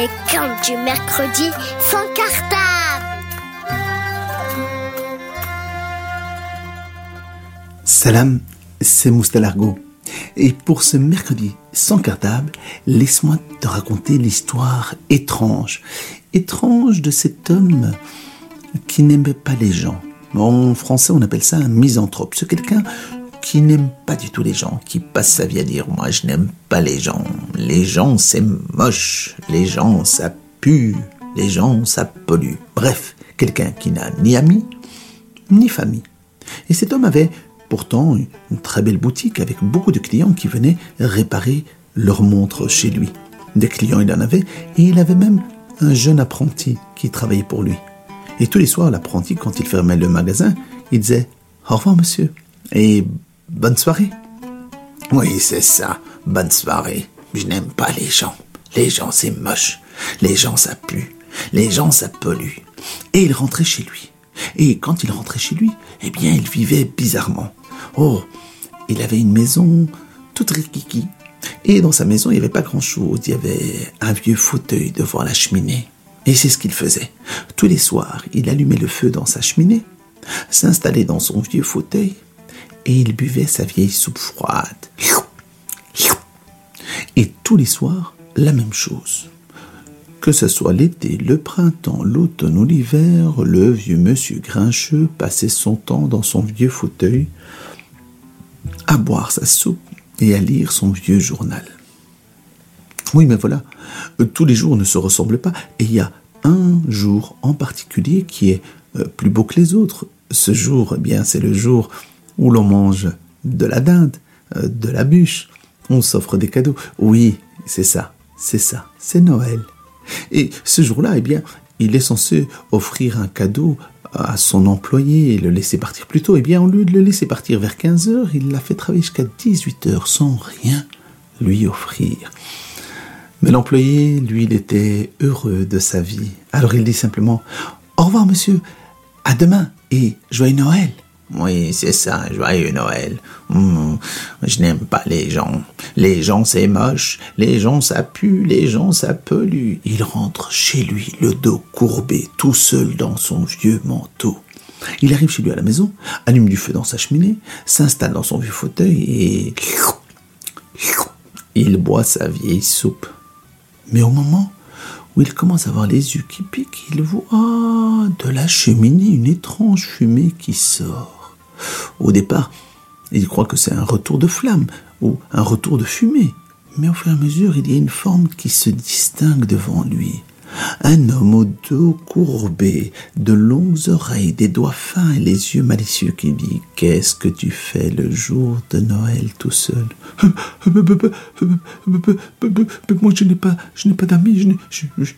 Les contes du mercredi sans cartable. Salam, c'est Moustalargo. Et pour ce mercredi sans cartable, laisse-moi te raconter l'histoire étrange. Étrange de cet homme qui n'aimait pas les gens. En français, on appelle ça un misanthrope. C'est quelqu'un qui n'aime pas du tout les gens, qui passe sa vie à dire moi je n'aime pas les gens, les gens c'est moche, les gens ça pue, les gens ça pollue. Bref, quelqu'un qui n'a ni amis ni famille. Et cet homme avait pourtant une très belle boutique avec beaucoup de clients qui venaient réparer leurs montres chez lui. Des clients il en avait et il avait même un jeune apprenti qui travaillait pour lui. Et tous les soirs, l'apprenti, quand il fermait le magasin, il disait Au revoir, monsieur. Et bonne soirée. Oui, c'est ça, bonne soirée. Je n'aime pas les gens. Les gens, c'est moche. Les gens, ça pue. Les gens, ça pollue. Et il rentrait chez lui. Et quand il rentrait chez lui, eh bien, il vivait bizarrement. Oh, il avait une maison toute rikiki. Et dans sa maison, il n'y avait pas grand-chose. Il y avait un vieux fauteuil devant la cheminée. Et c'est ce qu'il faisait. Tous les soirs, il allumait le feu dans sa cheminée, s'installait dans son vieux fauteuil, et il buvait sa vieille soupe froide. Et tous les soirs, la même chose. Que ce soit l'été, le printemps, l'automne ou l'hiver, le vieux monsieur grincheux passait son temps dans son vieux fauteuil à boire sa soupe et à lire son vieux journal. Oui, mais voilà, tous les jours ne se ressemblent pas, et il y a un jour en particulier qui est euh, plus beau que les autres. Ce jour, eh bien, c'est le jour où l'on mange de la dinde, euh, de la bûche, on s'offre des cadeaux. Oui, c'est ça, c'est ça, c'est Noël. Et ce jour-là, eh bien, il est censé offrir un cadeau à son employé et le laisser partir plus tôt. Eh bien, au lieu de le laisser partir vers 15 heures, il l'a fait travailler jusqu'à 18 heures sans rien lui offrir. Mais l'employé, lui, il était heureux de sa vie. Alors il dit simplement Au revoir, monsieur, à demain et joyeux Noël. Oui, c'est ça, joyeux Noël. Hmm, je n'aime pas les gens. Les gens, c'est moche. Les gens, ça pue. Les gens, ça pollue. Il rentre chez lui, le dos courbé, tout seul dans son vieux manteau. Il arrive chez lui à la maison, allume du feu dans sa cheminée, s'installe dans son vieux fauteuil et... Il boit sa vieille soupe. Mais au moment où il commence à avoir les yeux qui piquent, il voit de la cheminée une étrange fumée qui sort. Au départ, il croit que c'est un retour de flamme ou un retour de fumée. Mais au fur et à mesure, il y a une forme qui se distingue devant lui. Un homme au dos courbé, de longues oreilles, des doigts fins et les yeux malicieux qui dit Qu'est-ce que tu fais le jour de Noël tout seul? Moi, je n'ai pas, je n'ai pas d'amis,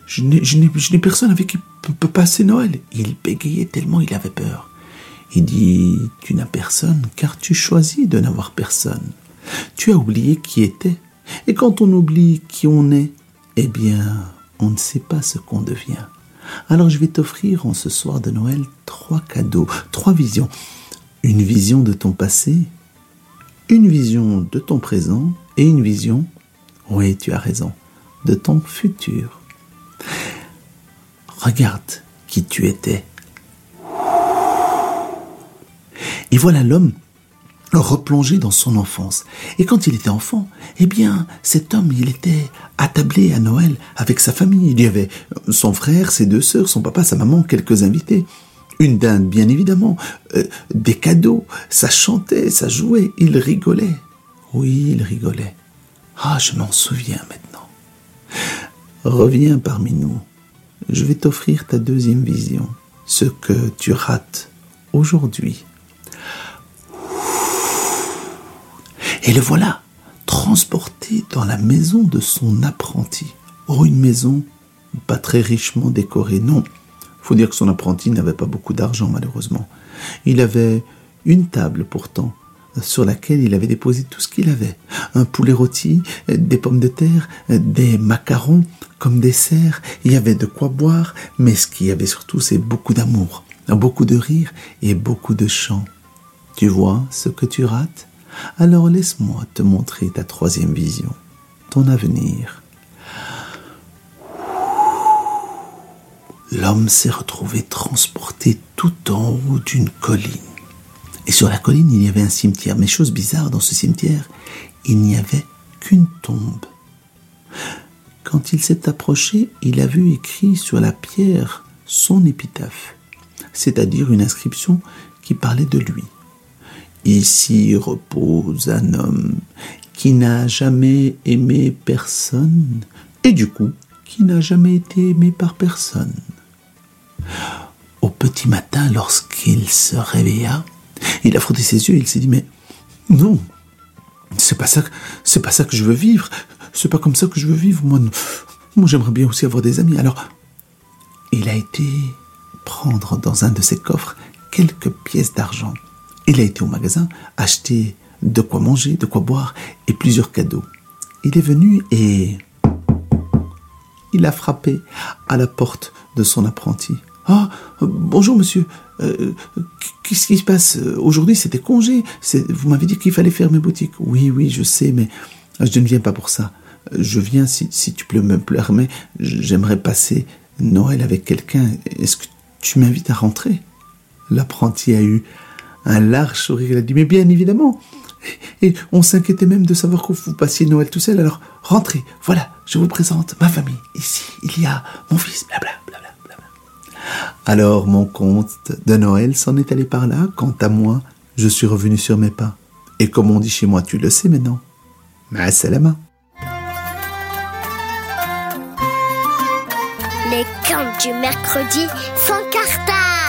je n'ai personne avec qui passer Noël. Il bégayait tellement il avait peur. Il dit Tu n'as personne car tu choisis de n'avoir personne. Tu as oublié qui était. Et quand on oublie qui on est, eh bien, on ne sait pas ce qu'on devient. Alors je vais t'offrir en ce soir de Noël trois cadeaux, trois visions. Une vision de ton passé, une vision de ton présent et une vision, oui tu as raison, de ton futur. Regarde qui tu étais. Et voilà l'homme replongé dans son enfance. Et quand il était enfant, eh bien, cet homme, il était attablé à Noël avec sa famille. Il y avait son frère, ses deux sœurs, son papa, sa maman, quelques invités. Une dinde, bien évidemment, euh, des cadeaux, ça chantait, ça jouait, il rigolait. Oui, il rigolait. Ah, je m'en souviens maintenant. Reviens parmi nous. Je vais t'offrir ta deuxième vision, ce que tu rates aujourd'hui Et le voilà, transporté dans la maison de son apprenti. Oh, une maison pas très richement décorée, non. Faut dire que son apprenti n'avait pas beaucoup d'argent, malheureusement. Il avait une table, pourtant, sur laquelle il avait déposé tout ce qu'il avait. Un poulet rôti, des pommes de terre, des macarons comme dessert. Il y avait de quoi boire, mais ce qu'il y avait surtout, c'est beaucoup d'amour, beaucoup de rire et beaucoup de chants. Tu vois ce que tu rates? Alors laisse-moi te montrer ta troisième vision, ton avenir. l'homme s'est retrouvé transporté tout en haut d'une colline. Et sur la colline, il y avait un cimetière. Mais chose bizarre, dans ce cimetière, il n'y avait qu'une tombe. Quand il s'est approché, il a vu écrit sur la pierre son épitaphe, c'est-à-dire une inscription qui parlait de lui. Ici repose un homme qui n'a jamais aimé personne et du coup qui n'a jamais été aimé par personne. Au petit matin, lorsqu'il se réveilla, il a frotté ses yeux et il s'est dit mais non, c'est pas ça, pas ça que je veux vivre. C'est pas comme ça que je veux vivre. Moi, moi j'aimerais bien aussi avoir des amis. Alors, il a été prendre dans un de ses coffres quelques pièces d'argent. Il a été au magasin acheter de quoi manger, de quoi boire et plusieurs cadeaux. Il est venu et il a frappé à la porte de son apprenti. Ah, bonjour monsieur. Euh, qu'est-ce qui se passe? Aujourd'hui c'était congé. Vous m'avez dit qu'il fallait fermer boutique. Oui, oui, je sais, mais je ne viens pas pour ça. Je viens si, si tu peux me mais J'aimerais passer Noël avec quelqu'un. Est-ce que tu m'invites à rentrer? L'apprenti a eu un large sourire. Il a dit Mais bien évidemment. Et on s'inquiétait même de savoir que vous passiez Noël tout seul. Alors rentrez. Voilà, je vous présente ma famille. Ici, il y a mon fils. Blablabla. Alors mon conte de Noël s'en est allé par là. Quant à moi, je suis revenu sur mes pas. Et comme on dit chez moi, tu le sais maintenant. Ma salama. Les contes du mercredi sans cartable.